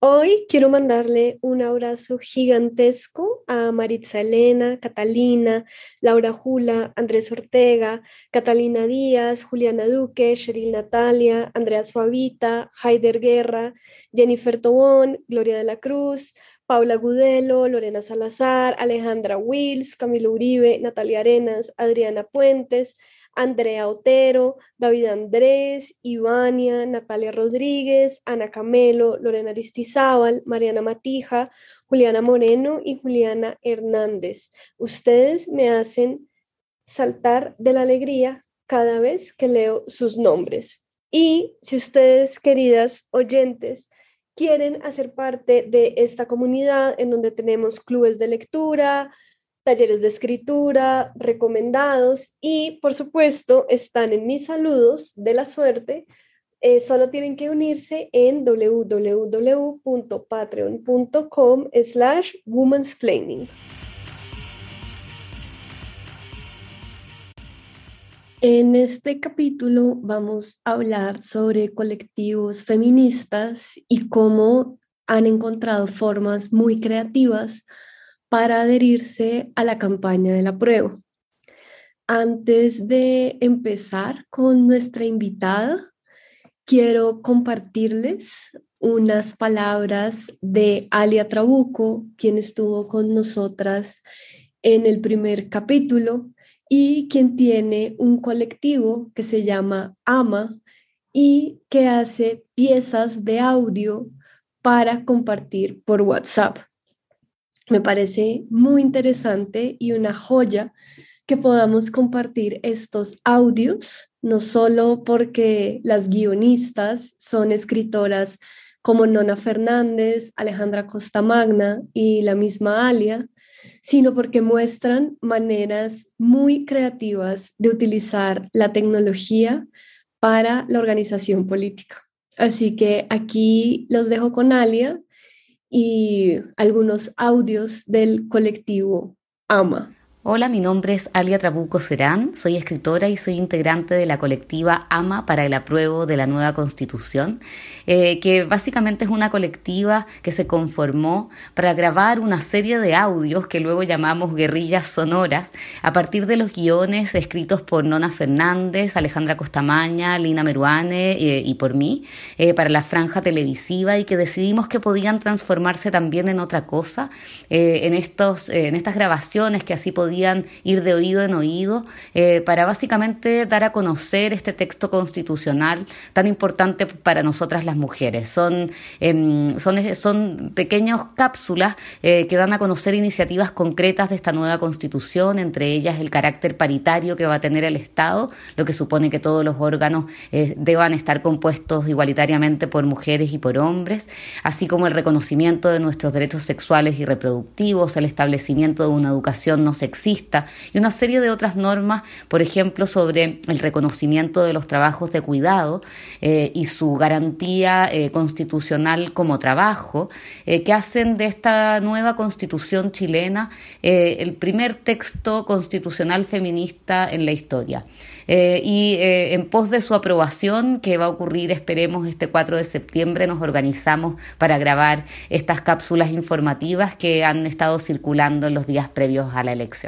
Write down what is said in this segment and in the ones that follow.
Hoy quiero mandarle un abrazo gigantesco a Maritza Elena, Catalina, Laura Jula, Andrés Ortega, Catalina Díaz, Juliana Duque, Cheryl Natalia, Andrea Suavita, Haider Guerra, Jennifer Tobón, Gloria de la Cruz, Paula Gudelo, Lorena Salazar, Alejandra Wills, Camilo Uribe, Natalia Arenas, Adriana Puentes, Andrea Otero, David Andrés, Ivania, Natalia Rodríguez, Ana Camelo, Lorena Aristizábal, Mariana Matija, Juliana Moreno y Juliana Hernández. Ustedes me hacen saltar de la alegría cada vez que leo sus nombres. Y si ustedes, queridas oyentes, quieren hacer parte de esta comunidad en donde tenemos clubes de lectura, talleres de escritura recomendados y por supuesto están en mis saludos de la suerte. Eh, solo tienen que unirse en www.patreon.com slash womansplaining. En este capítulo vamos a hablar sobre colectivos feministas y cómo han encontrado formas muy creativas para adherirse a la campaña de la prueba. Antes de empezar con nuestra invitada, quiero compartirles unas palabras de Alia Trabuco, quien estuvo con nosotras en el primer capítulo y quien tiene un colectivo que se llama AMA y que hace piezas de audio para compartir por WhatsApp. Me parece muy interesante y una joya que podamos compartir estos audios, no solo porque las guionistas son escritoras como Nona Fernández, Alejandra Costamagna y la misma Alia, sino porque muestran maneras muy creativas de utilizar la tecnología para la organización política. Así que aquí los dejo con Alia y algunos audios del colectivo AMA. Hola, mi nombre es Alia Trabuco Serán, soy escritora y soy integrante de la colectiva AMA para el apruebo de la nueva constitución, eh, que básicamente es una colectiva que se conformó para grabar una serie de audios que luego llamamos guerrillas sonoras a partir de los guiones escritos por Nona Fernández, Alejandra Costamaña, Lina Meruane eh, y por mí eh, para la franja televisiva y que decidimos que podían transformarse también en otra cosa en, estos, en estas grabaciones que así podían ir de oído en oído eh, para básicamente dar a conocer este texto constitucional tan importante para nosotras las mujeres. Son, em, son, son pequeñas cápsulas eh, que dan a conocer iniciativas concretas de esta nueva constitución, entre ellas el carácter paritario que va a tener el Estado, lo que supone que todos los órganos eh, deban estar compuestos igualitariamente por mujeres y por hombres, así como el reconocimiento de nuestros derechos sexuales y reproductivos, el establecimiento de una educación no sexista, y una serie de otras normas, por ejemplo, sobre el reconocimiento de los trabajos de cuidado eh, y su garantía eh, constitucional como trabajo, eh, que hacen de esta nueva constitución chilena el primer texto constitucional feminista en la historia. y en pos de su aprobación, que va a ocurrir, esperemos, este 4 de septiembre, nos organizamos para grabar estas cápsulas informativas que han estado circulando en los días previos a la elección.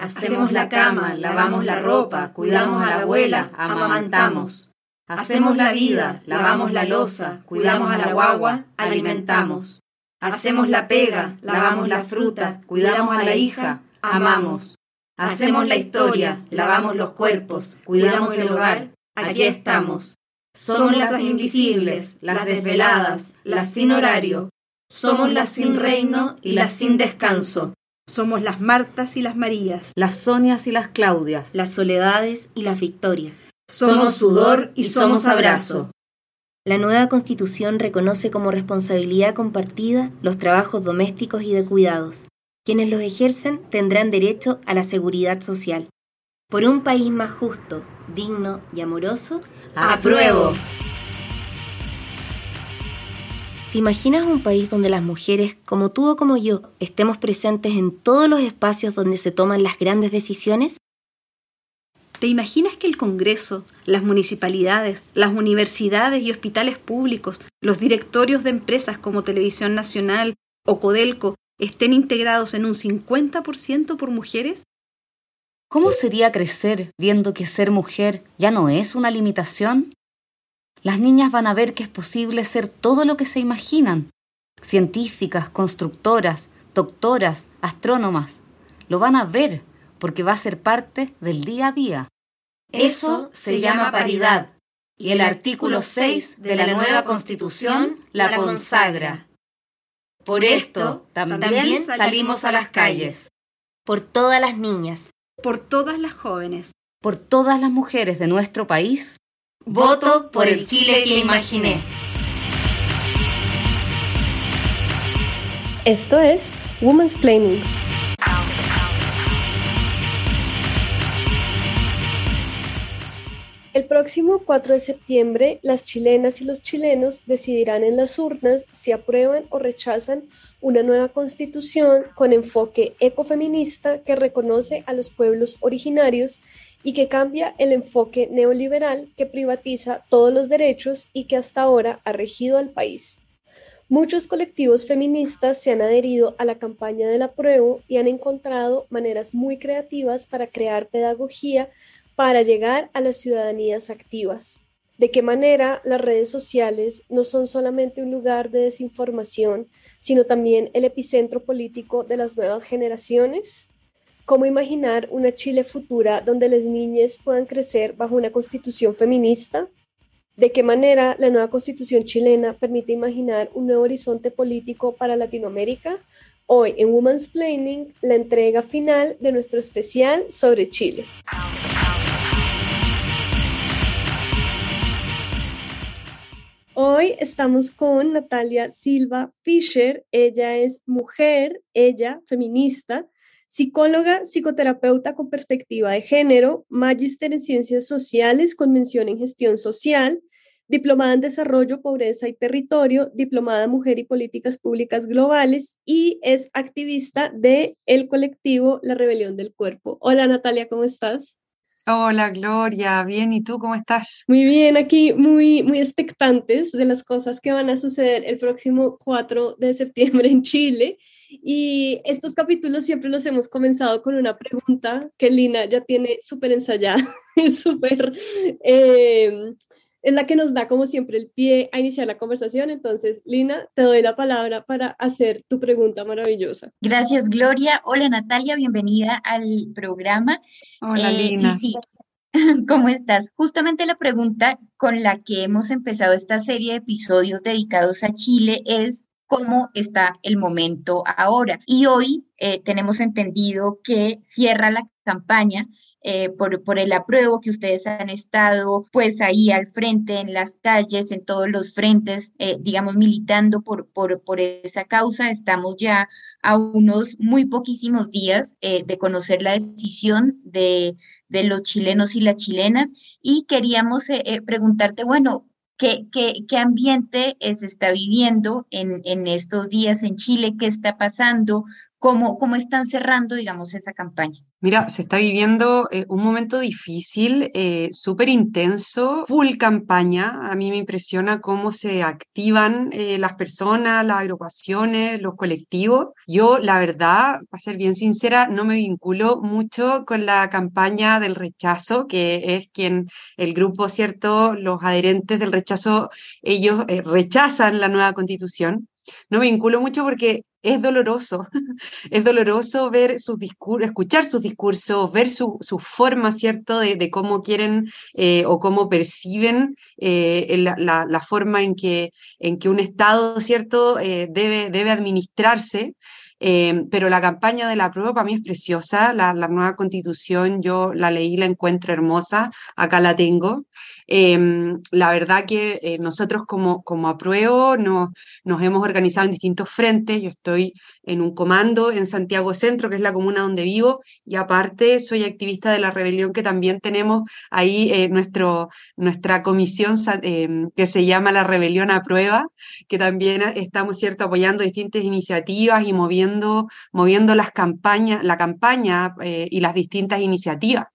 Hacemos la cama, lavamos la ropa, cuidamos a la abuela, amamantamos. Hacemos la vida, lavamos la losa, cuidamos a la guagua, alimentamos. Hacemos la pega, lavamos la fruta, cuidamos a la hija, amamos. Hacemos la historia, lavamos los cuerpos, cuidamos el hogar, aquí estamos. Somos las invisibles, las desveladas, las sin horario. Somos las sin reino y las sin descanso. Somos las Martas y las Marías, las Sonias y las Claudias, las Soledades y las Victorias. Somos sudor y somos abrazo. La nueva constitución reconoce como responsabilidad compartida los trabajos domésticos y de cuidados. Quienes los ejercen tendrán derecho a la seguridad social. Por un país más justo, digno y amoroso, apruebo. ¿Te imaginas un país donde las mujeres, como tú o como yo, estemos presentes en todos los espacios donde se toman las grandes decisiones? ¿Te imaginas que el Congreso, las municipalidades, las universidades y hospitales públicos, los directorios de empresas como Televisión Nacional o Codelco estén integrados en un 50% por mujeres? ¿Cómo sería crecer viendo que ser mujer ya no es una limitación? Las niñas van a ver que es posible ser todo lo que se imaginan. Científicas, constructoras, doctoras, astrónomas. Lo van a ver porque va a ser parte del día a día. Eso se llama paridad y el artículo 6 de la nueva Constitución la consagra. Por esto también salimos a las calles. Por todas las niñas. Por todas las jóvenes. Por todas las mujeres de nuestro país. Voto por el Chile que imaginé. Esto es Women's Planning. El próximo 4 de septiembre, las chilenas y los chilenos decidirán en las urnas si aprueban o rechazan una nueva constitución con enfoque ecofeminista que reconoce a los pueblos originarios y que cambia el enfoque neoliberal que privatiza todos los derechos y que hasta ahora ha regido al país. Muchos colectivos feministas se han adherido a la campaña del apruebo y han encontrado maneras muy creativas para crear pedagogía para llegar a las ciudadanías activas. De qué manera las redes sociales no son solamente un lugar de desinformación, sino también el epicentro político de las nuevas generaciones. ¿Cómo imaginar una Chile futura donde las niñas puedan crecer bajo una constitución feminista? ¿De qué manera la nueva constitución chilena permite imaginar un nuevo horizonte político para Latinoamérica? Hoy en Women's Planning, la entrega final de nuestro especial sobre Chile. Hoy estamos con Natalia Silva Fischer. Ella es mujer, ella feminista, psicóloga, psicoterapeuta con perspectiva de género, magíster en ciencias sociales con mención en gestión social, diplomada en desarrollo, pobreza y territorio, diplomada en mujer y políticas públicas globales y es activista de el colectivo La Rebelión del Cuerpo. Hola Natalia, ¿cómo estás? Hola Gloria, bien, ¿y tú cómo estás? Muy bien, aquí muy, muy expectantes de las cosas que van a suceder el próximo 4 de septiembre en Chile. Y estos capítulos siempre los hemos comenzado con una pregunta que Lina ya tiene súper ensayada, súper eh, es la que nos da como siempre el pie a iniciar la conversación. Entonces, Lina, te doy la palabra para hacer tu pregunta maravillosa. Gracias, Gloria. Hola, Natalia, bienvenida al programa. Hola, eh, Lina. sí, ¿cómo estás? Justamente la pregunta con la que hemos empezado esta serie de episodios dedicados a Chile es cómo está el momento ahora. Y hoy eh, tenemos entendido que cierra la campaña eh, por, por el apruebo que ustedes han estado pues ahí al frente, en las calles, en todos los frentes, eh, digamos, militando por, por, por, esa causa. Estamos ya a unos muy poquísimos días de conocer la decisión de, de, los chilenos y las chilenas y queríamos preguntarte, bueno, ¿Qué, qué, qué ambiente se está viviendo en, en, estos días en Chile? ¿Qué está pasando? ¿Cómo, cómo están cerrando, digamos, esa campaña? Mira, se está viviendo eh, un momento difícil, eh, súper intenso, full campaña. A mí me impresiona cómo se activan eh, las personas, las agrupaciones, los colectivos. Yo, la verdad, para ser bien sincera, no me vinculo mucho con la campaña del rechazo, que es quien el grupo, ¿cierto? Los adherentes del rechazo, ellos rechazan la nueva constitución. No me vinculo mucho porque es doloroso, es doloroso ver sus discursos, escuchar sus discursos, ver su, su forma, ¿cierto?, de, cómo quieren eh, o cómo perciben eh, la, la, forma en que, en que un Estado, ¿cierto?, eh, debe, debe administrarse. pero la campaña de la prueba para mí es preciosa, la, la, nueva constitución yo la leí, la encuentro hermosa, acá la tengo. Em, la verdad que eh, nosotros como, como apruebo nos, hemos organizado en distintos frentes. Yo estoy en un comando en Santiago Centro, que es la comuna donde vivo, y aparte soy activista de la rebelión que también tenemos ahí eh, nuestro, nuestra comisión em, que se llama la Rebelión a Prueba, que también estamos cierto apoyando distintas iniciativas y moviendo, moviendo las campañas, la campaña eh, y las distintas iniciativas.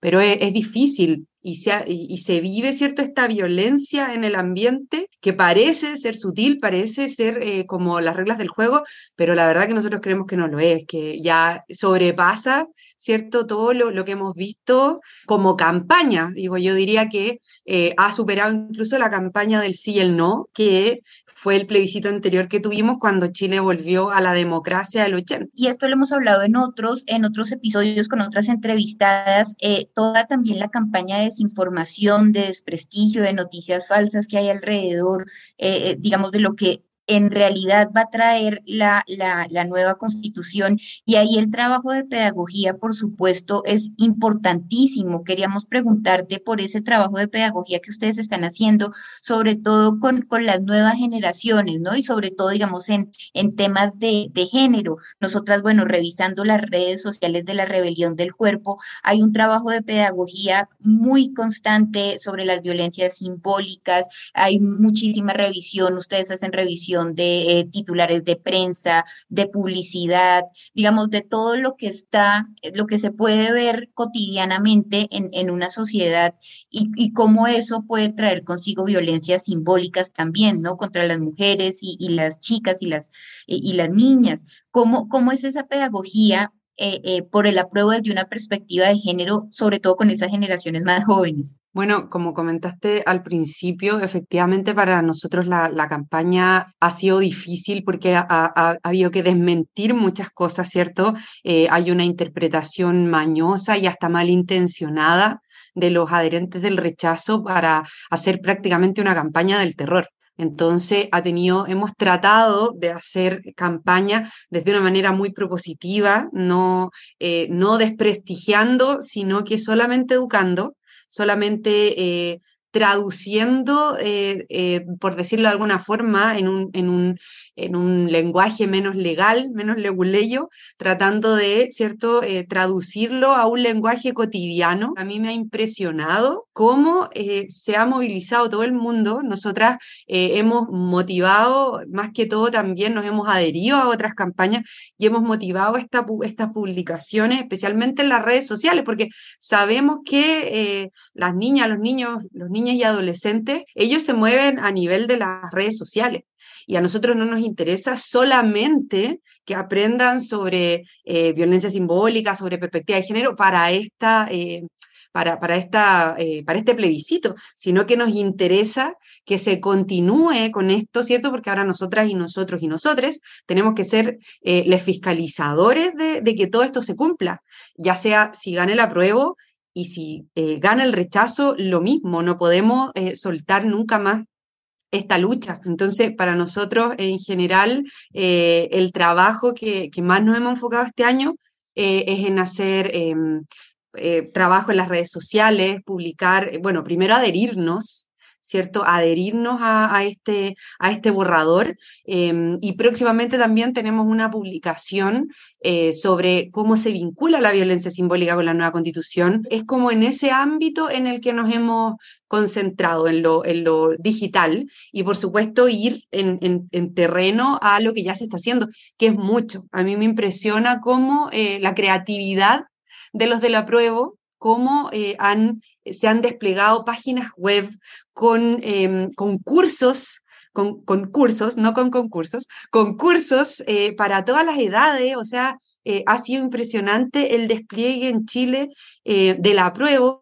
Pero es, difícil y se, y se, vive, ¿cierto?, esta violencia en el ambiente que parece ser sutil, parece ser eh, como las reglas del juego, pero la verdad que nosotros creemos que no lo es, que ya sobrepasa, ¿cierto?, todo lo, lo que hemos visto como campaña. Digo, yo diría que eh, ha superado incluso la campaña del sí y el no, que fue el plebiscito anterior que tuvimos cuando Chile volvió a la democracia del 80. Y esto lo hemos hablado en otros, en otros episodios con otras entrevistadas, eh, toda también la campaña de desinformación, de desprestigio, de noticias falsas que hay alrededor, eh, eh, digamos, de lo que en realidad va a traer la, la, nueva constitución y ahí el trabajo de pedagogía, por supuesto, es importantísimo. Queríamos preguntarte por ese trabajo de pedagogía que ustedes están haciendo, sobre todo con, con las nuevas generaciones, ¿no? Y sobre todo, digamos, en, en temas de, de género. Nosotras, bueno, revisando las redes sociales de la rebelión del cuerpo, hay un trabajo de pedagogía muy constante sobre las violencias simbólicas, hay muchísima revisión, ustedes hacen revisión de eh, titulares de prensa, de publicidad, digamos, de todo lo que está, lo que se puede ver cotidianamente en, en una sociedad y, y, cómo eso puede traer consigo violencias simbólicas también, ¿no? Contra las mujeres y, y las chicas y las, y, las niñas. ¿Cómo, ¿Cómo es esa pedagogía eh, eh, por el apruebo desde una perspectiva de género, sobre todo con esas generaciones más jóvenes? Bueno, como comentaste al principio, efectivamente para nosotros la, campaña ha sido difícil porque ha, habido que desmentir muchas cosas, ¿cierto? Eh, hay una interpretación mañosa y hasta malintencionada de los adherentes del rechazo para hacer prácticamente una campaña del terror. Entonces, ha tenido, hemos tratado de hacer campaña desde una manera muy propositiva, no, eh, no desprestigiando, sino que solamente educando, solamente eh, traduciendo, eh, por decirlo de alguna forma, en un, en, un, en un, lenguaje menos legal, menos leguleyo, tratando de, ¿cierto?, eh, traducirlo a un lenguaje cotidiano. A mí me ha impresionado cómo se ha movilizado todo el mundo. Nosotras hemos motivado, más que todo también nos hemos adherido a otras campañas y hemos motivado esta, estas publicaciones, especialmente en las redes sociales, porque sabemos que las niñas, los niños, los niñas y adolescentes, ellos se mueven a nivel de las redes sociales. Y a nosotros no nos interesa solamente que aprendan sobre eh, violencia simbólica, sobre perspectiva de género para esta... Eh, para, para, esta, eh, para este plebiscito, sino que nos interesa que se continúe con esto, ¿cierto? Porque ahora nosotras y nosotros y nosotros tenemos que ser los fiscalizadores de, que todo esto se cumpla, ya sea si gane el apruebo, y si gana el rechazo, lo mismo, no podemos soltar nunca más esta lucha. Entonces, para nosotros en general, eh, el trabajo que, que, más nos hemos enfocado este año es en hacer em, trabajo en las redes sociales, publicar, bueno, primero adherirnos ¿cierto? Adherirnos a, este, a este borrador. Em, y próximamente también tenemos una publicación eh, sobre cómo se vincula la violencia simbólica con la nueva constitución. Es como en ese ámbito en el que nos hemos concentrado, en lo, en lo digital, y por supuesto ir en, en, terreno a lo que ya se está haciendo, que es mucho. A mí me impresiona cómo eh, la creatividad de los de la prueba cómo eh, han, se han desplegado páginas web con em, concursos con concursos, no con concursos, concursos eh, para todas las edades, o sea, eh, ha sido impresionante el despliegue en Chile de la prueba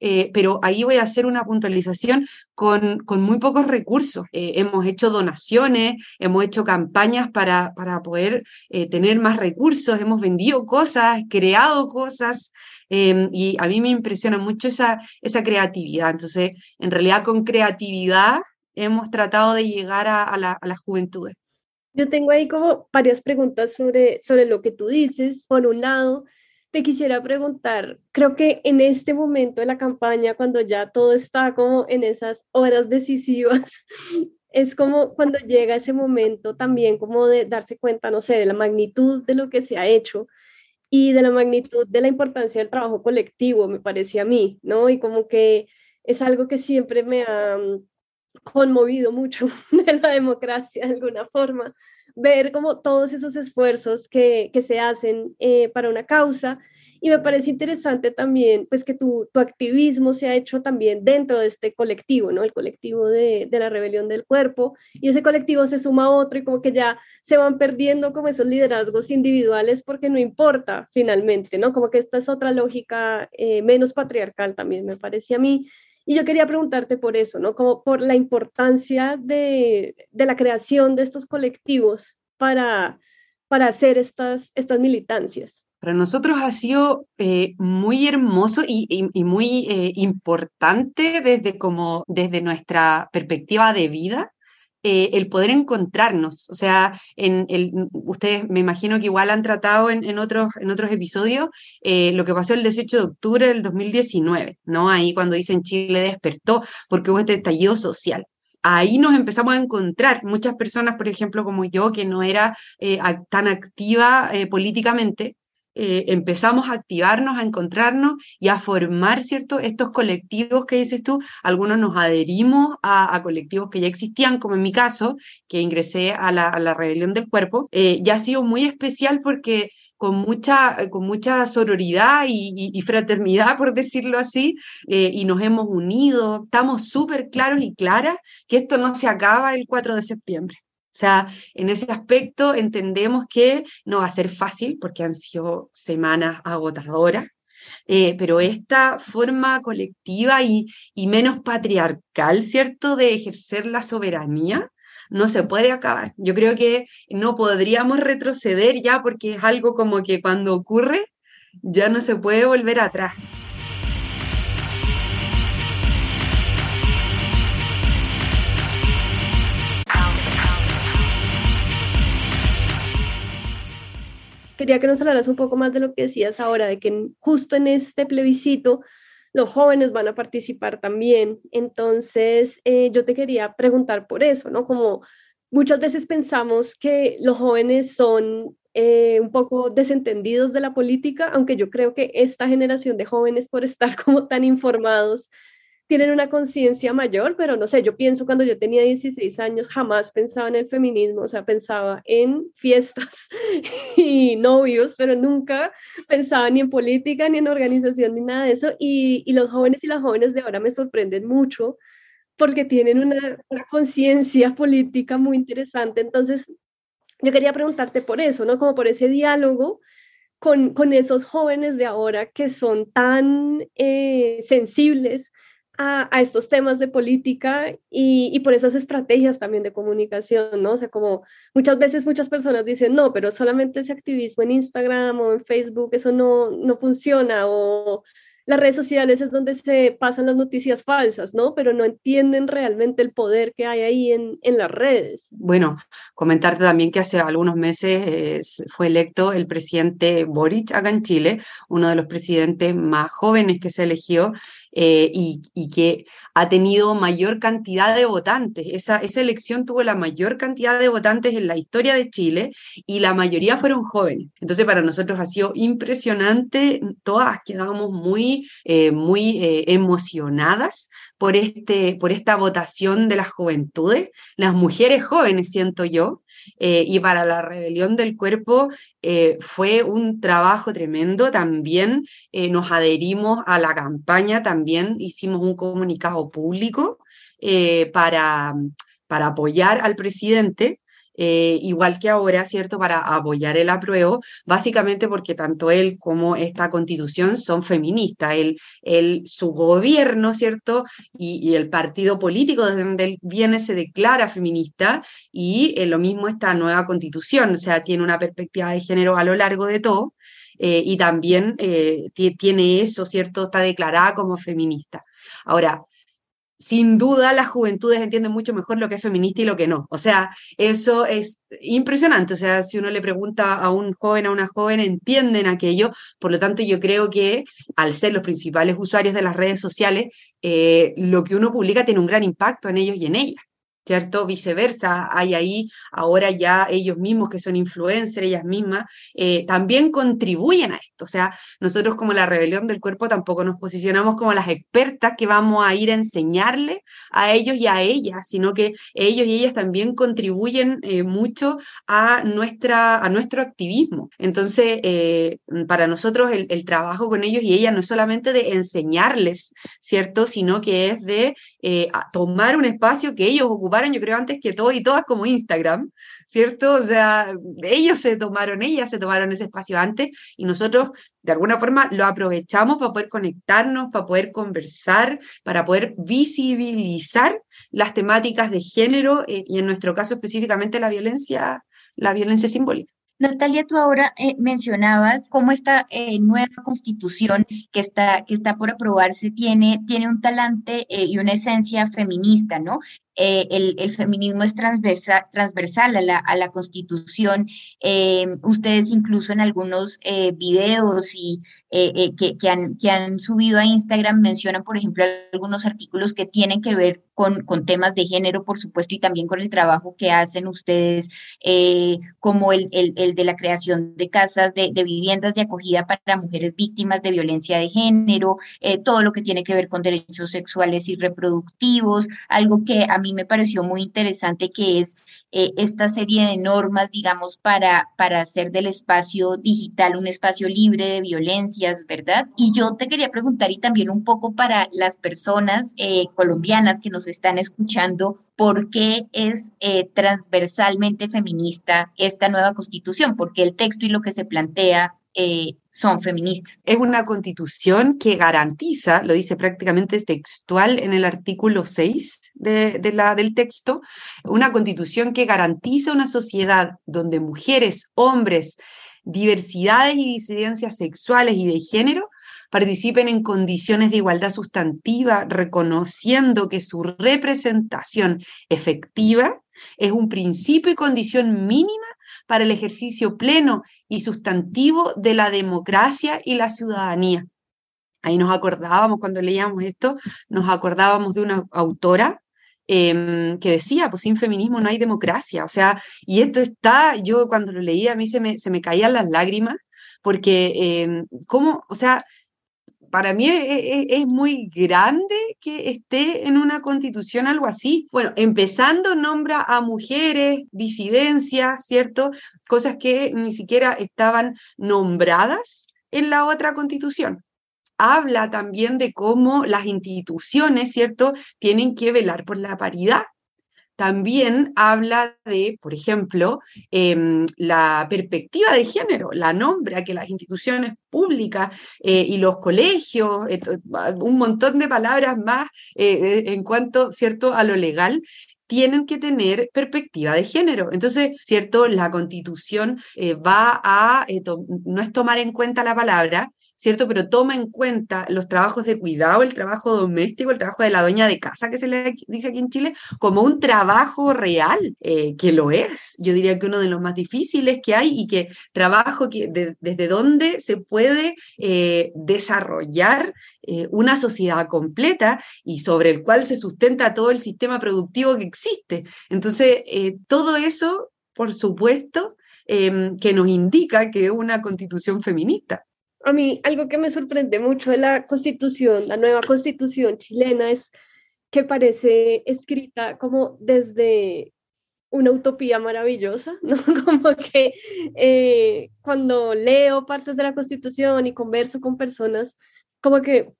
eh, pero ahí voy a hacer una puntualización con, con muy pocos recursos. Eh, hemos hecho donaciones, hemos hecho campañas para, para poder eh, tener más recursos, hemos vendido cosas, creado cosas, em, y a mí me impresiona mucho esa, esa creatividad. Entonces, en realidad con creatividad hemos tratado de llegar a, a, la, a las juventudes. Yo tengo ahí como varias preguntas sobre, sobre lo que tú dices. Por un lado, te quisiera preguntar, creo que en este momento de la campaña, cuando ya todo está como en esas horas decisivas, es como cuando llega ese momento también como de darse cuenta, no sé, de la magnitud de lo que se ha hecho y de la magnitud de la importancia del trabajo colectivo, me parece a mí, ¿no? Y como que es algo que siempre me ha conmovido mucho de la democracia de alguna forma, ver como todos esos esfuerzos que, que se hacen eh, para una causa y me parece interesante también, pues que tu, tu activismo se ha hecho también dentro de este colectivo, ¿no? El colectivo de, de, la rebelión del cuerpo, y ese colectivo se suma a otro y como que ya se van perdiendo como esos liderazgos individuales porque no importa finalmente, ¿no? Como que esta es otra lógica eh, menos patriarcal también, me parece a mí. Y yo quería preguntarte por eso, ¿no? Como por la importancia de, de la creación de estos colectivos para, para hacer estas, estas militancias. Para nosotros ha sido eh, muy hermoso y, muy eh, importante desde, como, desde nuestra perspectiva de vida eh, el poder encontrarnos. O sea, en el, ustedes me imagino que igual han tratado en, otros, en otros episodios eh, lo que pasó el 18 de octubre del 2019, ¿no? Ahí cuando dicen Chile despertó porque hubo este estallido social ahí nos empezamos a encontrar muchas personas, por ejemplo, como yo, que no era eh, tan activa políticamente, eh, empezamos a activarnos, a encontrarnos y a formar, ¿cierto? Estos colectivos que dices tú, algunos nos adherimos a, colectivos que ya existían, como en mi caso, que ingresé a la, rebelión del cuerpo, eh, ya ha sido muy especial porque con mucha, con mucha sororidad y fraternidad, por decirlo así, eh, y nos hemos unido. Estamos súper claros y claras que esto no se acaba el 4 de septiembre. O sea, en ese aspecto entendemos que no va a ser fácil porque han sido semanas agotadoras, eh, pero esta forma colectiva y, y, menos patriarcal, ¿cierto?, de ejercer la soberanía, no se puede acabar. Yo creo que no podríamos retroceder ya porque es algo como que cuando ocurre ya no se puede volver atrás. Quería que nos hablaras un poco más de lo que decías ahora, de que justo en este plebiscito los jóvenes van a participar también. Entonces, eh, yo te quería preguntar por eso, ¿no? Como muchas veces pensamos que los jóvenes son eh, un poco desentendidos de la política, aunque yo creo que esta generación de jóvenes, por estar como tan informados, tienen una conciencia mayor, pero no sé, yo pienso cuando yo tenía 16 años jamás pensaba en el feminismo, o sea, pensaba en fiestas y novios, pero nunca pensaba ni en política, ni en organización, ni nada de eso. Y, y los jóvenes y las jóvenes de ahora me sorprenden mucho porque tienen una, una conciencia política muy interesante. Entonces, yo quería preguntarte por eso, ¿no? Como por ese diálogo con, con esos jóvenes de ahora que son tan eh, sensibles a, a, estos temas de política y, y, por esas estrategias también de comunicación, ¿no? O sea, como muchas veces muchas personas dicen, no, pero solamente ese activismo en Instagram o en Facebook, eso no, no funciona, o las redes sociales es donde se pasan las noticias falsas, ¿no? Pero no entienden realmente el poder que hay ahí en, en las redes. Bueno, comentarte también que hace algunos meses eh, fue electo el presidente Boric acá en Chile, uno de los presidentes más jóvenes que se eligió eh, y, que ha tenido mayor cantidad de votantes. Esa, esa elección tuvo la mayor cantidad de votantes en la historia de Chile y la mayoría fueron jóvenes. Entonces para nosotros ha sido impresionante, todas quedamos muy, eh, muy eh, emocionadas por, este, por esta votación de las juventudes, las mujeres jóvenes, siento yo, eh, y para la rebelión del cuerpo fue un trabajo tremendo. También nos adherimos a la campaña, también hicimos un comunicado público eh, para, para apoyar al presidente. Eh, igual que ahora, ¿cierto?, para apoyar el apruebo, básicamente porque tanto él como esta constitución son feministas. Él, él su gobierno, ¿cierto?, y, y, el partido político desde donde él viene se declara feminista y eh, lo mismo esta nueva constitución, o sea, tiene una perspectiva de género a lo largo de todo. Eh, y también tiene eso, ¿cierto? Está declarada como feminista. Ahora, sin duda las juventudes entienden mucho mejor lo que es feminista y lo que no. O sea, eso es impresionante. O sea, si uno le pregunta a un joven, a una joven, entienden aquello. Por lo tanto, yo creo que al ser los principales usuarios de las redes sociales, eh, lo que uno publica tiene un gran impacto en ellos y en ellas. ¿Cierto? Viceversa, hay ahí ahora ya ellos mismos que son influencers, ellas mismas, eh, también contribuyen a esto. O sea, nosotros como la rebelión del cuerpo tampoco nos posicionamos como las expertas que vamos a ir a enseñarle a ellos y a ellas, sino que ellos y ellas también contribuyen eh, mucho a, nuestra, a nuestro activismo. Entonces, eh, para nosotros el, el, trabajo con ellos y ellas no es solamente de enseñarles, ¿cierto? Sino que es de tomar un espacio que ellos ocupan yo creo, antes que todo y todas como Instagram, ¿cierto? O sea, ellos se tomaron, ellas se tomaron ese espacio antes y nosotros de alguna forma lo aprovechamos para poder conectarnos, para poder conversar, para poder visibilizar las temáticas de género eh, y en nuestro caso específicamente la violencia, la violencia simbólica. Natalia, tú ahora eh, mencionabas cómo esta eh, nueva constitución que está, que está por aprobarse tiene, tiene un talante y una esencia feminista, ¿no? Eh, el, feminismo es transversal, transversal a, la, constitución. Eh, ustedes incluso en algunos eh, videos y que, que, han, que han subido a Instagram mencionan, por ejemplo, algunos artículos que tienen que ver con, temas de género, por supuesto, y también con el trabajo que hacen ustedes, como el, de la creación de casas, de, viviendas de acogida para mujeres víctimas de violencia de género, todo lo que tiene que ver con derechos sexuales y reproductivos, algo que a mí me pareció muy interesante, que es eh, esta serie de normas, digamos, para, para hacer del espacio digital un espacio libre de violencias, ¿verdad? Y yo te quería preguntar y también un poco para las personas eh, colombianas que nos están escuchando, ¿por qué es eh, transversalmente feminista esta nueva constitución? Porque el texto y lo que se plantea eh, son feministas. Es una constitución que garantiza, lo dice prácticamente textual en el artículo 6 de, la, del texto, una constitución que garantiza una sociedad donde mujeres, hombres, diversidades y disidencias sexuales y de género participen en condiciones de igualdad sustantiva, reconociendo que su representación efectiva es un principio y condición mínima para el ejercicio pleno y sustantivo de la democracia y la ciudadanía. Ahí nos acordábamos, cuando leíamos esto, nos acordábamos de una autora em, que decía, pues sin feminismo no hay democracia. O sea, y esto está, yo cuando lo leía a mí se me, se me caían las lágrimas, porque, eh, ¿cómo? O sea, para mí es, muy grande que esté en una constitución algo así. Bueno, empezando nombra a mujeres, disidencias, ¿cierto? Cosas que ni siquiera estaban nombradas en la otra constitución. Habla también de cómo las instituciones, ¿cierto?, tienen que velar por la paridad también habla de, por ejemplo, em, la perspectiva de género, la nombra que las instituciones públicas eh, y los colegios, eh, un montón de palabras más eh, en cuanto, ¿cierto?, a lo legal, tienen que tener perspectiva de género. Entonces, ¿cierto? La constitución va a, no es tomar en cuenta la palabra, ¿cierto? Pero toma en cuenta los trabajos de cuidado, el trabajo doméstico, el trabajo de la doña de casa, que se le dice aquí en Chile, como un trabajo real, eh, que lo es. Yo diría que uno de los más difíciles que hay y que trabajo desde donde se puede eh, desarrollar eh, una sociedad completa y sobre el cual se sustenta todo el sistema productivo que existe. Entonces, todo eso, por supuesto, em, que nos indica que es una constitución feminista a mí algo que me sorprende mucho de la constitución, la nueva constitución chilena, es que parece escrita como desde una utopía maravillosa, ¿no? Como que eh, cuando leo partes de la constitución y converso con personas, como que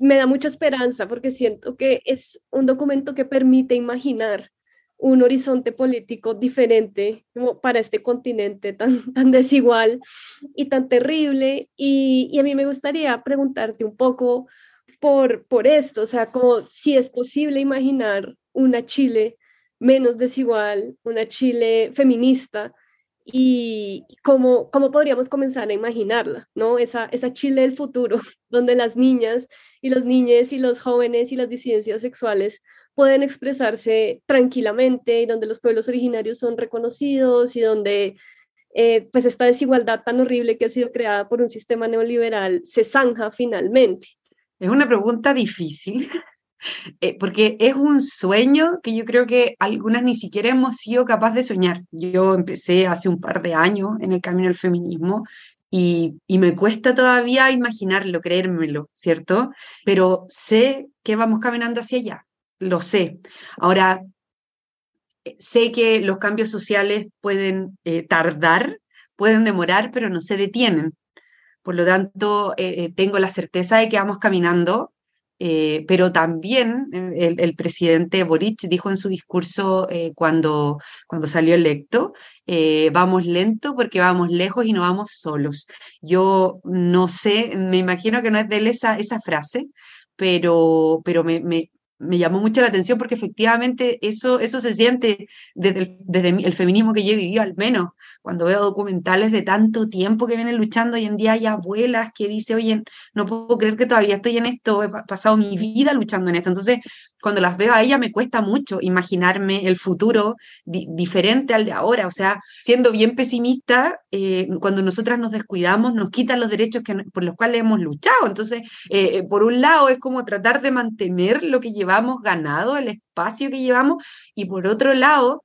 me da mucha esperanza porque siento que es un documento que permite imaginar un horizonte político diferente para este continente tan, tan desigual y tan terrible. Y, a mí me gustaría preguntarte un poco por, por esto, o sea, como si es posible imaginar una Chile menos desigual, una Chile feminista, y cómo, cómo podríamos comenzar a imaginarla, ¿no? Esa, esa Chile del futuro, donde las niñas y los niños y los jóvenes y las disidencias sexuales pueden expresarse tranquilamente y donde los pueblos originarios son reconocidos y donde eh, pues esta desigualdad tan horrible que ha sido creada por un sistema neoliberal se zanja finalmente. Es una pregunta difícil Eh, porque es un sueño que yo creo que algunas ni siquiera hemos sido capaces de soñar. Yo empecé hace un par de años en el camino del feminismo y, y, me cuesta todavía imaginarlo, creérmelo, ¿cierto? Pero sé que vamos caminando hacia allá, lo sé. Ahora, eh, sé que los cambios sociales pueden eh, tardar, pueden demorar, pero no se detienen. Por lo tanto, eh, tengo la certeza de que vamos caminando, pero también el, presidente Boric dijo en su discurso cuando, cuando salió electo, vamos lento porque vamos lejos y no vamos solos. Yo no sé, me imagino que no es de él esa, esa frase, pero, pero me, me llamó mucho la atención porque efectivamente eso, eso se siente desde el, desde el feminismo que yo he vivido, al menos cuando veo documentales de tanto tiempo que vienen luchando, hoy en día hay abuelas que dicen, oye, no puedo creer que todavía estoy en esto, he pasado mi vida luchando en esto. Entonces, cuando las veo a ella me cuesta mucho imaginarme el futuro diferente al de ahora. O sea, siendo bien pesimista, eh, cuando nosotras nos descuidamos, nos quitan los derechos que, por los cuales hemos luchado. Entonces, eh, por un lado es como tratar de mantener lo que llevamos ganado, el espacio que llevamos, y por otro lado,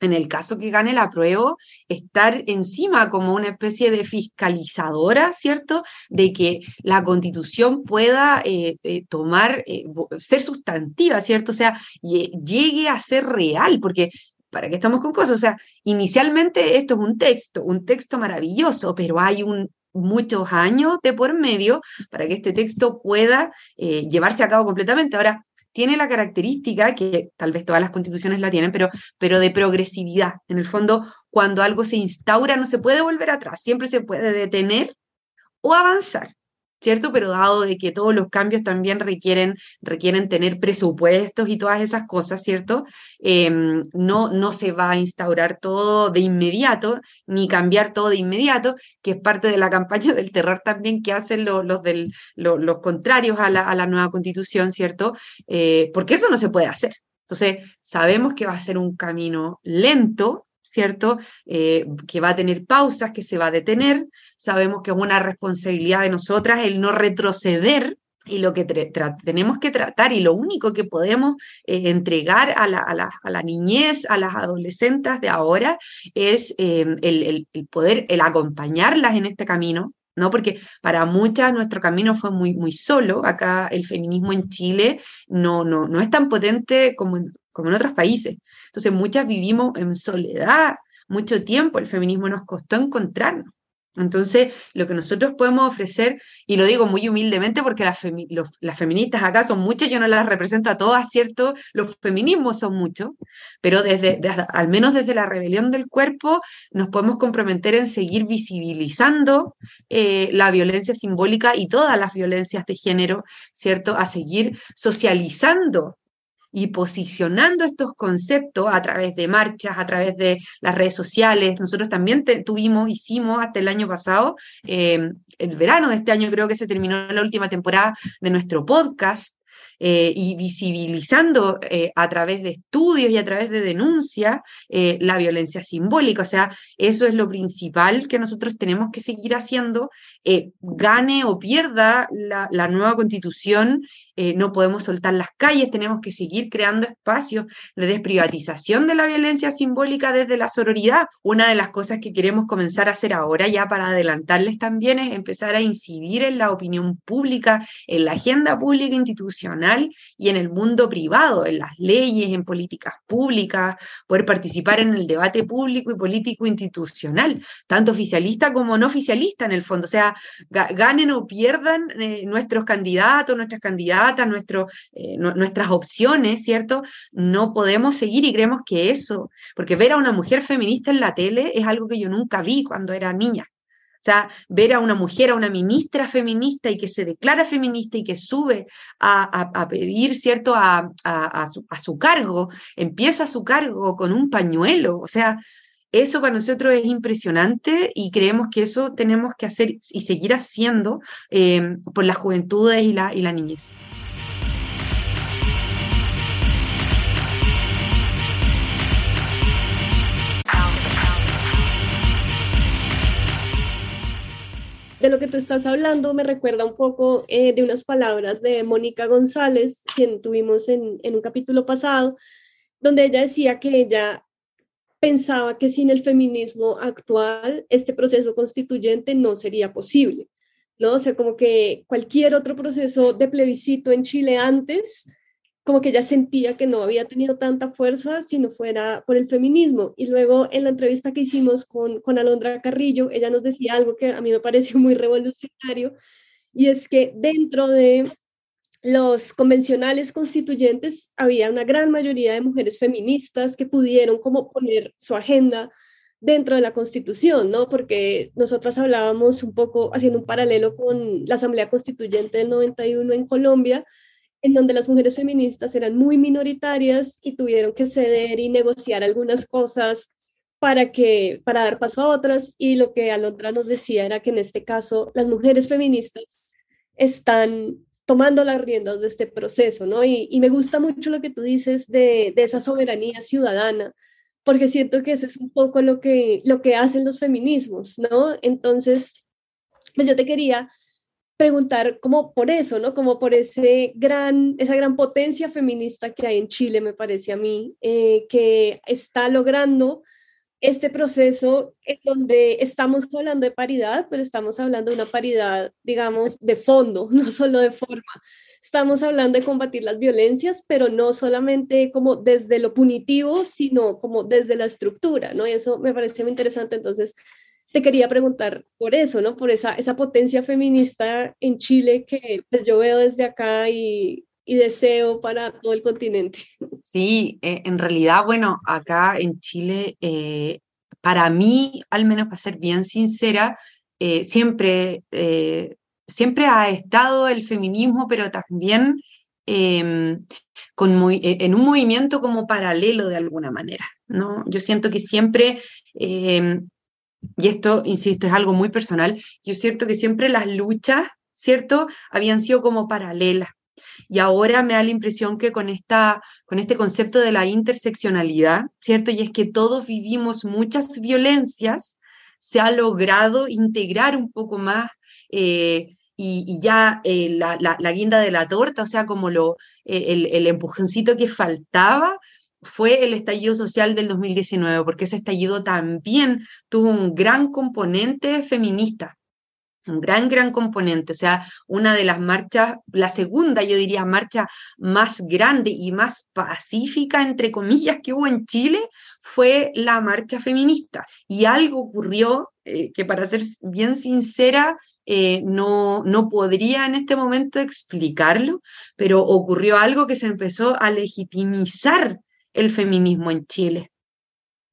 en el caso que gane la prueba, estar encima como una especie de fiscalizadora, ¿cierto? De que la constitución pueda eh, eh, tomar, eh, ser sustantiva, ¿cierto? O sea, llegue a ser real, porque ¿para qué estamos con cosas? O sea, inicialmente esto es un texto, un texto maravilloso, pero hay un, muchos años de por medio para que este texto pueda llevarse a cabo completamente. Ahora, tiene la característica, que tal vez todas las constituciones la tienen, pero, pero de progresividad. En el fondo, cuando algo se instaura, no se puede volver atrás, siempre se puede detener o avanzar. ¿Cierto? Pero dado de que todos los cambios también requieren, requieren tener presupuestos y todas esas cosas, ¿cierto? Em, no, no se va a instaurar todo de inmediato, ni cambiar todo de inmediato, que es parte de la campaña del terror también que hacen los, del, los, contrarios a la, a la, nueva constitución, ¿cierto? Eh, porque eso no se puede hacer. Entonces, sabemos que va a ser un camino lento, ¿cierto? Eh, que va a tener pausas, que se va a detener. Sabemos que es una responsabilidad de nosotras el no retroceder y lo que tenemos que tratar y lo único que podemos eh, entregar a la, niñez, a las adolescentes de ahora, es em, el, el, poder, el acompañarlas en este camino, ¿no? Porque para muchas nuestro camino fue muy, muy solo. Acá el feminismo en Chile no, no, no es tan potente como en, como en otros países. Entonces, muchas vivimos en soledad mucho tiempo, el feminismo nos costó encontrarnos. Entonces, lo que nosotros podemos ofrecer, y lo digo muy humildemente porque las, feministas acá son muchas, yo no las represento a todas, ¿cierto? Los feminismos son muchos, pero desde, al menos desde la rebelión del cuerpo nos podemos comprometer en seguir visibilizando eh, la violencia simbólica y todas las violencias de género, ¿cierto? A seguir socializando y posicionando estos conceptos a través de marchas, a través de las redes sociales. Nosotros también tuvimos, hicimos hasta el año pasado, eh, el verano de este año creo que se terminó la última temporada de nuestro podcast, eh, y visibilizando eh, a través de estudios y a través de denuncia eh, la violencia simbólica. O sea, eso es lo principal que nosotros tenemos que seguir haciendo. gane o pierda la nueva constitución, no podemos soltar las calles, tenemos que seguir creando espacios de desprivatización de la violencia simbólica desde la sororidad. Una de las cosas que queremos comenzar a hacer ahora, ya para adelantarles también, es empezar a incidir en la opinión pública, en la agenda pública institucional y en el mundo privado, en las leyes, en políticas públicas, poder participar en el debate público y político institucional, tanto oficialista como no oficialista en el fondo. O sea, ganen o pierdan eh, nuestros candidatos, nuestras candidatas, eh, nuestras opciones, ¿cierto? No podemos seguir y creemos que eso, porque ver a una mujer feminista en la tele es algo que yo nunca vi cuando era niña. O sea, ver a una mujer, a una ministra feminista y que se declara feminista y que sube a, pedir, ¿cierto?, a, su, cargo, empieza su cargo con un pañuelo. O sea, eso para nosotros es impresionante y creemos que eso tenemos que hacer y seguir haciendo eh, por las juventudes y la niñez. De lo que tú estás hablando me recuerda un poco eh, de unas palabras de Mónica González, quien tuvimos en, en un capítulo pasado, donde ella decía que ella pensaba que sin el feminismo actual este proceso constituyente no sería posible, ¿no? O sea, como que cualquier otro proceso de plebiscito en Chile antes, como que ella sentía que no había tenido tanta fuerza si no fuera por el feminismo. Y luego en la entrevista que hicimos con, con Alondra Carrillo, ella nos decía algo que a mí me pareció muy revolucionario, y es que dentro de los convencionales constituyentes había una gran mayoría de mujeres feministas que pudieron como poner su agenda dentro de la constitución, ¿no? Porque nosotras hablábamos un poco haciendo un paralelo con la Asamblea Constituyente del 91 en Colombia, donde las mujeres feministas eran muy minoritarias y tuvieron que ceder y negociar algunas cosas para que para dar paso a otras y lo que Alondra nos decía era que en este caso las mujeres feministas están tomando las riendas de este proceso, ¿no? Y, me gusta mucho lo que tú dices de, esa soberanía ciudadana, porque siento que eso es un poco lo que, lo que hacen los feminismos, ¿no? Entonces, pues yo te quería preguntar como por eso, ¿no? Como por ese gran, esa gran potencia feminista que hay en Chile, me parece a mí, eh, que está logrando este proceso en donde estamos hablando de paridad, pero estamos hablando de una paridad, digamos, de fondo, no solo de forma. Estamos hablando de combatir las violencias, pero no solamente como desde lo punitivo, sino como desde la estructura, ¿no? Y eso me parece muy interesante. Entonces, te quería preguntar por eso, ¿no? Por esa, esa potencia feminista en Chile que pues, yo veo desde acá y, y deseo para todo el continente. Sí, eh, en realidad, bueno, acá en Chile, eh, para mí, al menos para ser bien sincera, eh, siempre, siempre ha estado el feminismo, pero también em, con muy, en un movimiento como paralelo de alguna manera, ¿no? Yo siento que siempre em, y esto, insisto, es algo muy personal, yo siento que siempre las luchas, ¿cierto?, habían sido como paralelas. Y ahora me da la impresión que con, esta, con este concepto de la interseccionalidad, ¿cierto? Y es que todos vivimos muchas violencias, se ha logrado integrar un poco más eh, y, ya eh, la, la, guinda de la torta, o sea, como lo, eh, el, el empujoncito que faltaba fue el estallido social del 2019, porque ese estallido también tuvo un gran componente feminista, un gran, gran componente. O sea, una de las marchas, la segunda, yo diría, marcha más grande y más pacífica, entre comillas, que hubo en Chile, fue la marcha feminista. Y algo ocurrió eh, que, para ser bien sincera, eh, no, no podría en este momento explicarlo, pero ocurrió algo que se empezó a legitimizar el feminismo en Chile.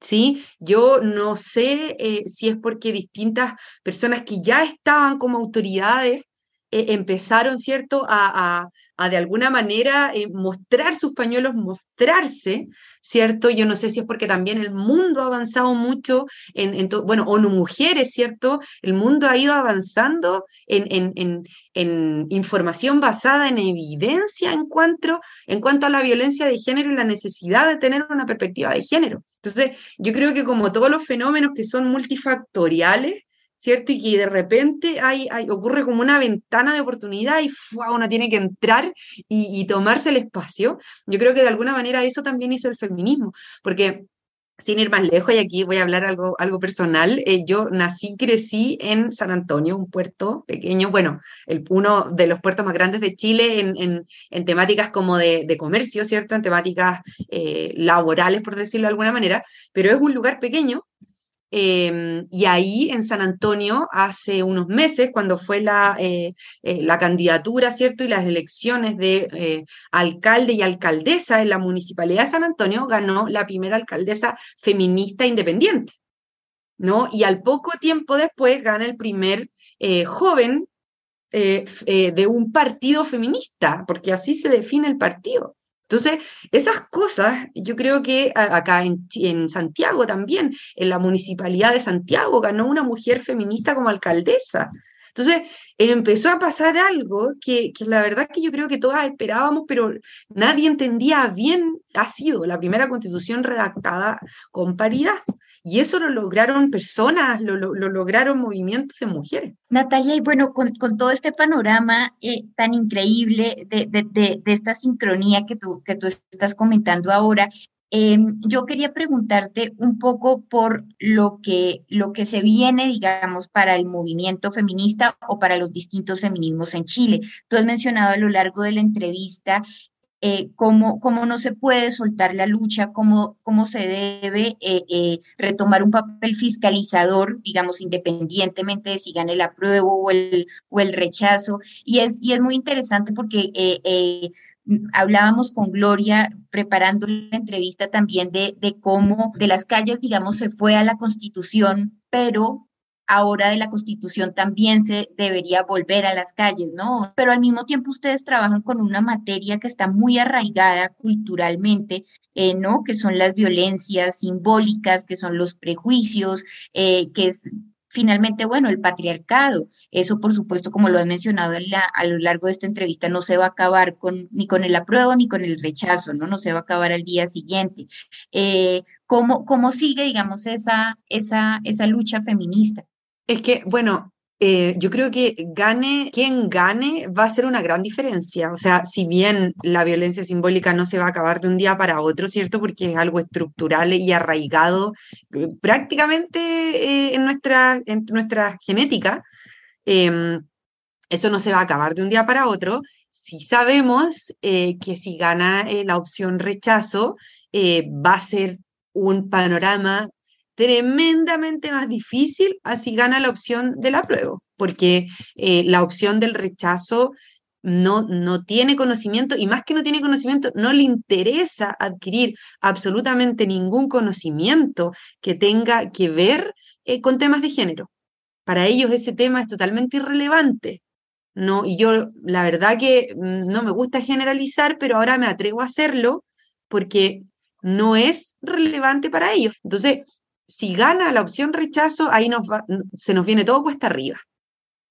¿sí? Yo no sé eh, si es porque distintas personas que ya estaban como autoridades eh, empezaron, ¿cierto?, a, de alguna manera eh, mostrar sus pañuelos, mostrarse, ¿cierto? Yo no sé si es porque también el mundo ha avanzado mucho en, en bueno, ONU Mujeres, ¿cierto? El mundo ha ido avanzando en, en, en, información basada en evidencia en cuanto, en cuanto a la violencia de género y la necesidad de tener una perspectiva de género. Entonces, yo creo que como todos los fenómenos que son multifactoriales, ¿cierto? Y que de repente hay, hay, ocurre como una ventana de oportunidad y uno tiene que entrar y, tomarse el espacio. Yo creo que de alguna manera eso también hizo el feminismo, porque sin ir más lejos, y aquí voy a hablar algo, algo personal, eh, yo nací, crecí en San Antonio, un puerto pequeño, bueno, el, uno de los puertos más grandes de Chile en, en, temáticas como de, comercio, ¿cierto? En temáticas eh, laborales, por decirlo de alguna manera, pero es un lugar pequeño Em, y ahí en San Antonio, hace unos meses, cuando fue la, eh, eh, la candidatura, ¿cierto? Y las elecciones de eh, alcalde y alcaldesa en la municipalidad de San Antonio, ganó la primera alcaldesa feminista independiente, ¿no? Y al poco tiempo después gana el primer joven de un partido feminista, porque así se define el partido. Entonces, esas cosas, yo creo que acá en, Santiago también, en la municipalidad de Santiago, ganó una mujer feminista como alcaldesa. Entonces, empezó a pasar algo que, que, la verdad que yo creo que todas esperábamos, pero nadie entendía bien, ha sido la primera constitución redactada con paridad. Y eso lo lograron personas, lo, lograron movimientos de mujeres. Natalia, y bueno, con, todo este panorama eh, tan increíble de, de, esta sincronía que tú, que tú estás comentando ahora, Em, yo quería preguntarte un poco por lo que, lo que se viene, digamos, para el movimiento feminista o para los distintos feminismos en Chile. Tú has mencionado a lo largo de la entrevista eh, cómo, cómo, no se puede soltar la lucha, cómo, cómo se debe eh, eh, retomar un papel fiscalizador, digamos, independientemente de si gane el apruebo o el, o el rechazo. Y es, y es muy interesante porque hablábamos con Gloria preparando la entrevista también de, de cómo de las calles, digamos, se fue a la constitución, pero ahora de la Constitución también se debería volver a las calles, ¿no? Pero al mismo tiempo ustedes trabajan con una materia que está muy arraigada culturalmente, eh, ¿no? Que son las violencias simbólicas, que son los prejuicios, eh, que es finalmente, bueno, el patriarcado, eso por supuesto, como lo han mencionado a lo largo de esta entrevista, no se va a acabar ni con el apruebo ni con el rechazo, ¿no? No se va a acabar al día siguiente. Eh, ¿cómo, ¿Cómo sigue, digamos, esa, esa, esa lucha feminista? Es que, bueno, eh, yo creo que gane, quien gane va a ser una gran diferencia. O sea, si bien la violencia simbólica no se va a acabar de un día para otro, ¿cierto? Porque es algo estructural y arraigado eh, prácticamente eh, en, nuestra, en nuestra genética, em, eso no se va a acabar de un día para otro. Si sabemos que si gana la opción rechazo, va a ser un panorama tremendamente más difícil así gana la opción del apruebo, porque eh, la opción del rechazo no, no tiene conocimiento y más que no tiene conocimiento, no le interesa adquirir absolutamente ningún conocimiento que tenga que ver eh, con temas de género. Para ellos ese tema es totalmente irrelevante. No, y yo la verdad que mm, no me gusta generalizar, pero ahora me atrevo a hacerlo porque no es relevante para ellos. Entonces, si gana la opción rechazo, ahí nos se nos viene todo cuesta arriba.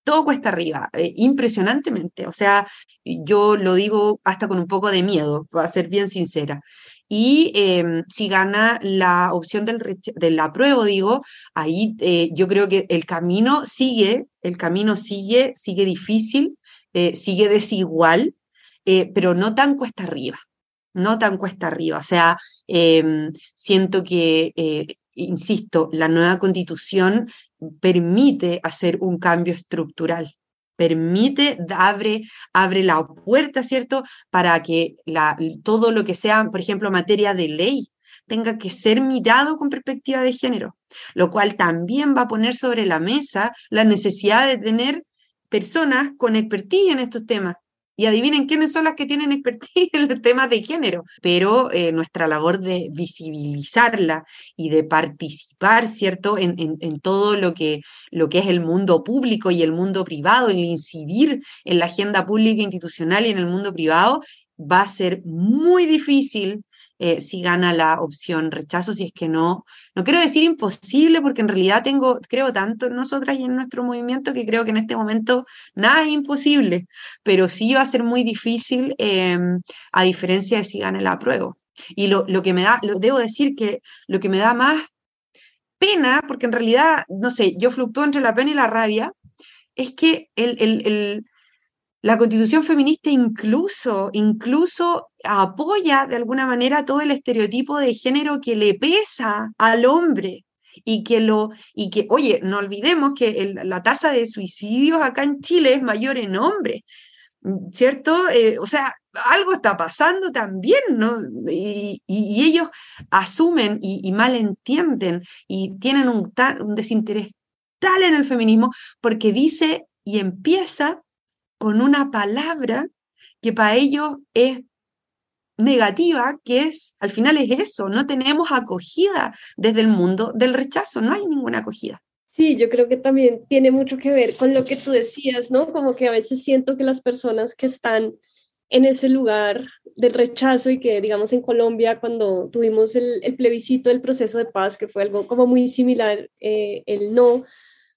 Todo cuesta arriba, eh, impresionantemente. O sea, yo lo digo hasta con un poco de miedo, para ser bien sincera. Y em, si gana la opción del, del apruebo, digo, ahí eh, yo creo que el camino sigue, el camino sigue, sigue difícil, eh, sigue desigual, pero no tan cuesta arriba no tan cuesta arriba. O sea, em, siento que insisto, la nueva constitución permite hacer un cambio estructural, permite, abre, abre la puerta, ¿cierto?, para que la, todo lo que sea, por ejemplo, materia de ley, tenga que ser mirado con perspectiva de género, lo cual también va a poner sobre la mesa la necesidad de tener personas con expertise en estos temas, y adivinen quiénes son las que tienen expertise en los temas de género. Pero eh, nuestra labor de visibilizarla y de participar, ¿cierto?, en, en, todo lo que, lo que es el mundo público y el mundo privado, el incidir en la agenda pública institucional y en el mundo privado, va a ser muy difícil eh, si gana la opción rechazo, si es que no, no quiero decir imposible, porque en realidad tengo, creo tanto en nosotras y en nuestro movimiento que creo que en este momento nada es imposible, pero sí va a ser muy difícil em, a diferencia de si gana el apruebo. Y lo, lo, que me da, lo, debo decir que lo que me da más pena, porque en realidad, no sé, yo fluctúo entre la pena y la rabia, es que el, el la constitución feminista incluso, incluso apoya de alguna manera todo el estereotipo de género que le pesa al hombre y que lo y que oye no olvidemos que la tasa de suicidios acá en Chile es mayor en hombres cierto eh, o sea algo está pasando también no y, ellos asumen y, malentienden y tienen un desinterés tal en el feminismo porque dice y empieza con una palabra que para ellos es negativa, que es, al final es eso, no tenemos acogida desde el mundo del rechazo, no hay ninguna acogida. Sí, yo creo que también tiene mucho que ver con lo que tú decías, ¿no? Como que a veces siento que las personas que están en ese lugar del rechazo y que, digamos, en Colombia, cuando tuvimos el, plebiscito del proceso de paz, que fue algo como muy similar, eh, el no,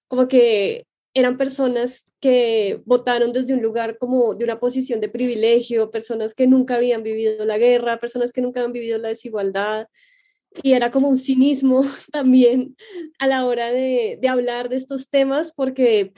como que eran personas que votaron desde un lugar como de una posición de privilegio, personas que nunca habían vivido la guerra, personas que nunca habían vivido la desigualdad. y era como un cinismo también a la hora de, de hablar de estos temas porque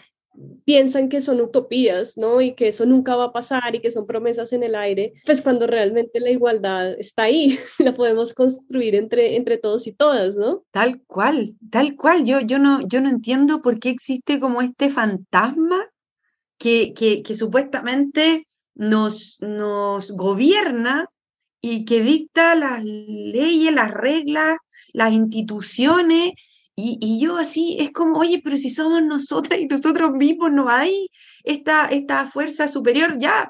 piensan que son utopías, ¿no? Y que eso nunca va a pasar y que son promesas en el aire, pues cuando realmente la igualdad está ahí, la podemos construir entre, entre todos y todas, ¿no? Tal cual, tal cual. Yo, yo, no, yo no entiendo por qué existe como este fantasma que, que, que supuestamente nos, nos gobierna y que dicta las leyes, las reglas, las instituciones y, yo así, es como, oye, pero si somos nosotras y nosotros mismos, no hay esta, esta fuerza superior, ya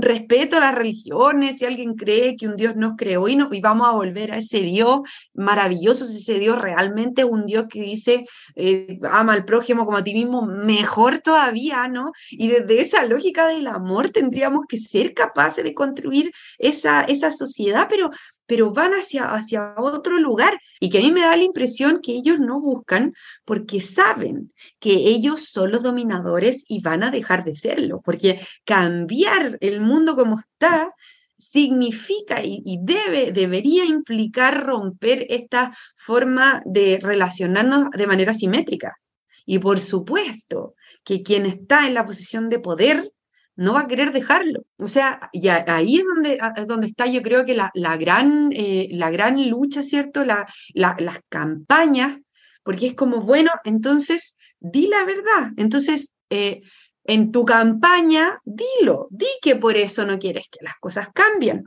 respeto a las religiones, si alguien cree que un Dios nos creó y, no, y vamos a volver a ese Dios maravilloso, si ese Dios realmente es un Dios que dice, eh, ama al prójimo como a ti mismo, mejor todavía, ¿no? Y desde esa lógica del amor tendríamos que ser capaces de construir esa, esa sociedad, pero pero van hacia, hacia otro lugar y que a mí me da la impresión que ellos no buscan porque saben que ellos son los dominadores y van a dejar de serlo, porque cambiar el mundo como está significa y, debe, debería implicar romper esta forma de relacionarnos de manera simétrica. Y por supuesto que quien está en la posición de poder no va a querer dejarlo. O sea, y ahí es donde, donde está yo creo que la, la gran, eh, la gran lucha, ¿cierto? La, las campañas, porque es como, bueno, entonces, di la verdad. Entonces, eh, en tu campaña, dilo, di que por eso no quieres que las cosas cambien.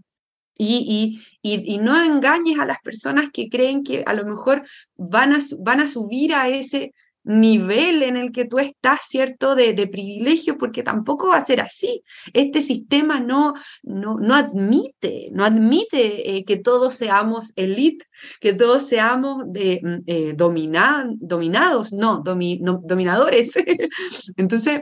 Y, y, y, no engañes a las personas que creen que a lo mejor van a, van a subir a ese nivel en el que tú estás, ¿cierto?, de, privilegio, porque tampoco va a ser así. Este sistema no, no, no admite, no admite eh, que todos seamos elite, que todos seamos de, mm, eh, dominados, no, dominadores. Entonces,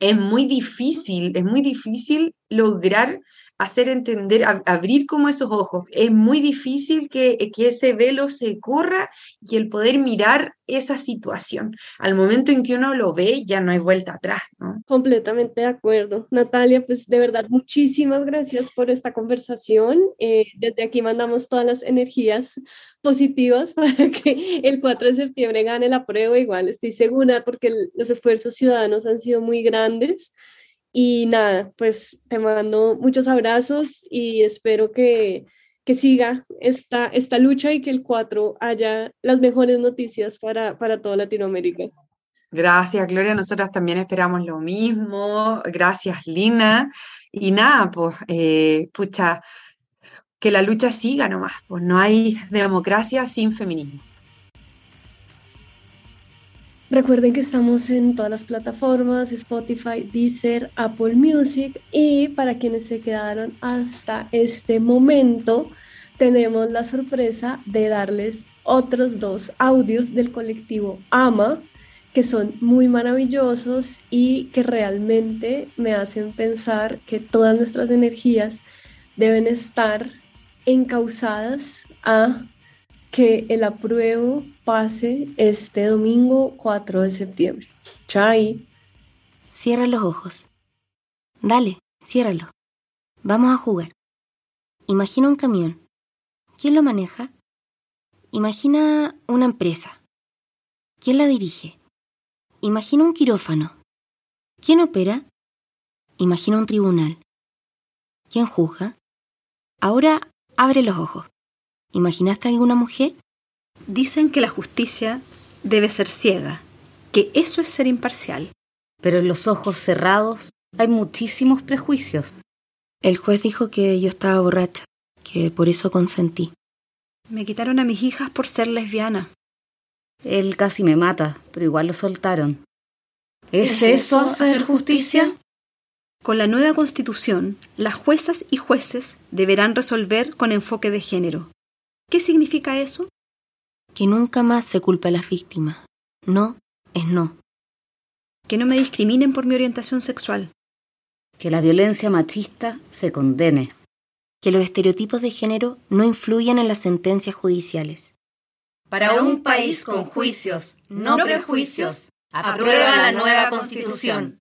es muy difícil, es muy difícil lograr hacer entender, abrir como esos ojos. Es muy difícil que, que, ese velo se corra y el poder mirar esa situación. Al momento en que uno lo ve, ya no hay vuelta atrás. ¿no? Completamente de acuerdo. Natalia, pues de verdad, muchísimas gracias por esta conversación. Eh, desde aquí mandamos todas las energías positivas para que el 4 de septiembre gane la prueba. Igual estoy segura porque los esfuerzos ciudadanos han sido muy grandes. Y nada, pues te mando muchos abrazos y espero que, que siga esta, esta lucha y que el 4 haya las mejores noticias para, para toda Latinoamérica. Gracias, Gloria. Nosotras también esperamos lo mismo. Gracias, Lina. Y nada, pues, eh, pucha, que la lucha siga nomás. Pues no hay democracia sin feminismo. Recuerden que estamos en todas las plataformas, Spotify, Deezer, Apple Music y para quienes se quedaron hasta este momento, tenemos la sorpresa de darles otros dos audios del colectivo AMA que son muy maravillosos y que realmente me hacen pensar que todas nuestras energías deben estar encausadas a que el apruebo pase este domingo 4 de septiembre. Chai. Cierra los ojos. Dale, ciérralo. Vamos a jugar. Imagina un camión. ¿Quién lo maneja? Imagina una empresa. ¿Quién la dirige? Imagina un quirófano. ¿Quién opera? Imagina un tribunal. ¿Quién juzga? Ahora abre los ojos. ¿Imaginaste alguna mujer? Dicen que la justicia debe ser ciega, que eso es ser imparcial. Pero en los ojos cerrados hay muchísimos prejuicios. El juez dijo que yo estaba borracha, que por eso consentí. Me quitaron a mis hijas por ser lesbiana. Él casi me mata, pero igual lo soltaron. ¿Es, eso hacer justicia? Con la nueva constitución, las juezas y jueces deberán resolver con enfoque de género. ¿Qué significa eso? Que nunca más se culpa a las víctimas. No es no. Que no me discriminen por mi orientación sexual. Que la violencia machista se condene. Que los estereotipos de género no influyan en las sentencias judiciales. Para un país con juicios, no prejuicios, aprueba la nueva constitución.